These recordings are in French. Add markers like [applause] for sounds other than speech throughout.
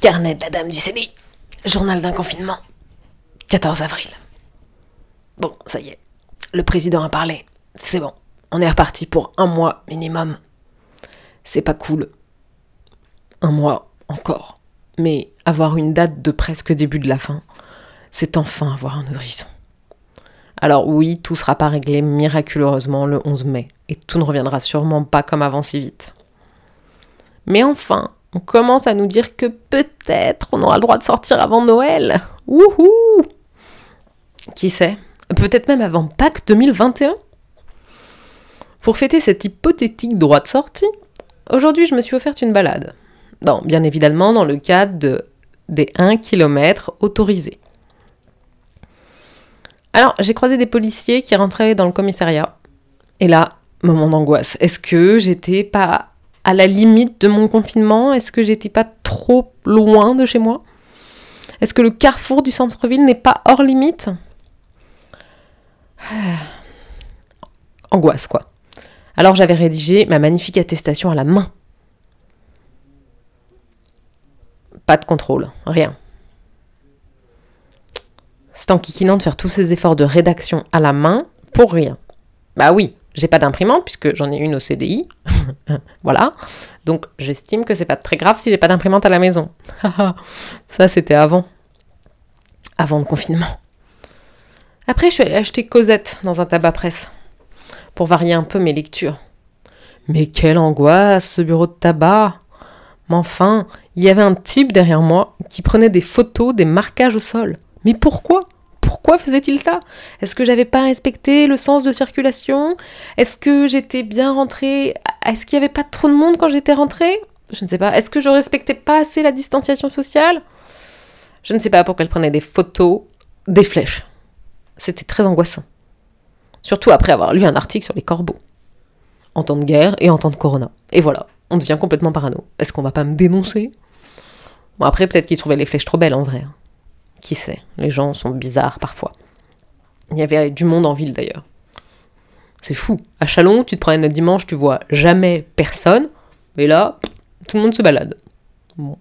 Carnet de la dame du CDI. Journal d'un confinement. 14 avril. Bon, ça y est. Le président a parlé. C'est bon. On est reparti pour un mois minimum. C'est pas cool. Un mois encore. Mais avoir une date de presque début de la fin, c'est enfin avoir un horizon. Alors oui, tout sera pas réglé miraculeusement le 11 mai, et tout ne reviendra sûrement pas comme avant si vite. Mais enfin, on commence à nous dire que peut-être on aura le droit de sortir avant Noël. Wouhou Qui sait? Peut-être même avant Pâques 2021 Pour fêter cet hypothétique droit de sortie, aujourd'hui je me suis offerte une balade. Bon, bien évidemment dans le cadre de, des 1 km autorisés. Alors, j'ai croisé des policiers qui rentraient dans le commissariat. Et là, moment d'angoisse. Est-ce que j'étais pas à la limite de mon confinement? Est-ce que j'étais pas trop loin de chez moi? Est-ce que le carrefour du centre-ville n'est pas hors limite? [sighs] Angoisse, quoi. Alors j'avais rédigé ma magnifique attestation à la main. Pas de contrôle, rien. C'est enquiquinant de faire tous ces efforts de rédaction à la main pour rien. Bah oui, j'ai pas d'imprimante puisque j'en ai une au CDI. [laughs] voilà. Donc j'estime que c'est pas très grave si j'ai pas d'imprimante à la maison. [laughs] Ça c'était avant. Avant le confinement. Après, je suis allée acheter Cosette dans un tabac presse pour varier un peu mes lectures. Mais quelle angoisse, ce bureau de tabac Mais enfin, il y avait un type derrière moi qui prenait des photos des marquages au sol. Mais pourquoi? Pourquoi faisait-il ça? Est-ce que j'avais pas respecté le sens de circulation? Est-ce que j'étais bien rentrée? Est-ce qu'il y avait pas trop de monde quand j'étais rentrée? Je ne sais pas. Est-ce que je respectais pas assez la distanciation sociale? Je ne sais pas pourquoi elle prenait des photos, des flèches. C'était très angoissant. Surtout après avoir lu un article sur les corbeaux. En temps de guerre et en temps de corona. Et voilà, on devient complètement parano. Est-ce qu'on va pas me dénoncer? Bon, après, peut-être qu'ils trouvaient les flèches trop belles en vrai. Qui sait Les gens sont bizarres parfois. Il y avait du monde en ville d'ailleurs. C'est fou. À Chalon, tu te promènes le dimanche, tu vois jamais personne. Mais là, tout le monde se balade. Bon.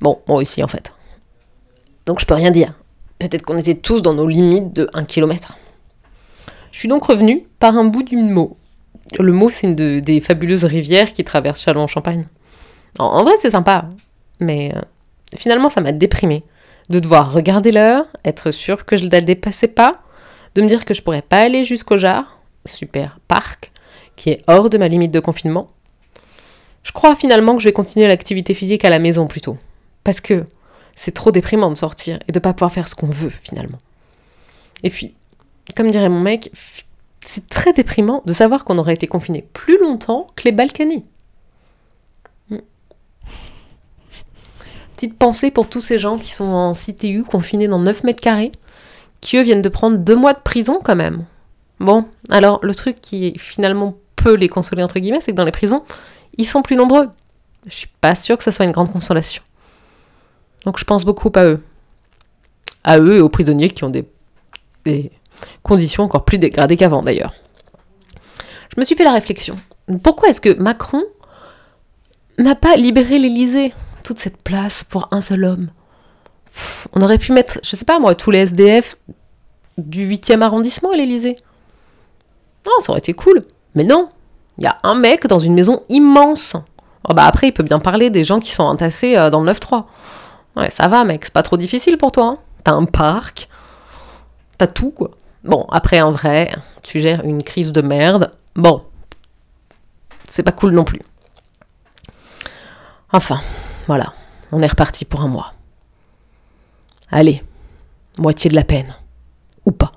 Bon, moi aussi en fait. Donc je peux rien dire. Peut-être qu'on était tous dans nos limites de 1 km. Je suis donc revenue par un bout du mot. Le mot, c'est une de- des fabuleuses rivières qui traversent Châlons-en-Champagne. En, en vrai, c'est sympa. Mais euh, finalement, ça m'a déprimée de devoir regarder l'heure, être sûre que je ne la dépassais pas, de me dire que je pourrais pas aller jusqu'au Jar, super parc, qui est hors de ma limite de confinement. Je crois finalement que je vais continuer l'activité physique à la maison plutôt. Parce que c'est trop déprimant de sortir et de pas pouvoir faire ce qu'on veut finalement. Et puis, comme dirait mon mec, c'est très déprimant de savoir qu'on aurait été confiné plus longtemps que les Balkany. Petite pensée pour tous ces gens qui sont en CTU confinés dans 9 mètres carrés, qui eux viennent de prendre deux mois de prison quand même. Bon, alors le truc qui finalement peut les consoler entre guillemets, c'est que dans les prisons, ils sont plus nombreux. Je suis pas sûre que ça soit une grande consolation. Donc je pense beaucoup à eux. À eux et aux prisonniers qui ont des, des conditions encore plus dégradées qu'avant d'ailleurs. Je me suis fait la réflexion. Pourquoi est-ce que Macron n'a pas libéré l'Élysée? Toute cette place pour un seul homme. On aurait pu mettre, je sais pas moi, tous les SDF du 8e arrondissement à l'Élysée. Non, ça aurait été cool. Mais non, il y a un mec dans une maison immense. Oh bah après, il peut bien parler des gens qui sont entassés euh, dans le 9-3. Ouais, ça va, mec, c'est pas trop difficile pour toi. hein. T'as un parc, t'as tout, quoi. Bon, après, en vrai, tu gères une crise de merde. Bon, c'est pas cool non plus. Enfin, voilà, on est reparti pour un mois. Allez, moitié de la peine. Ou pas.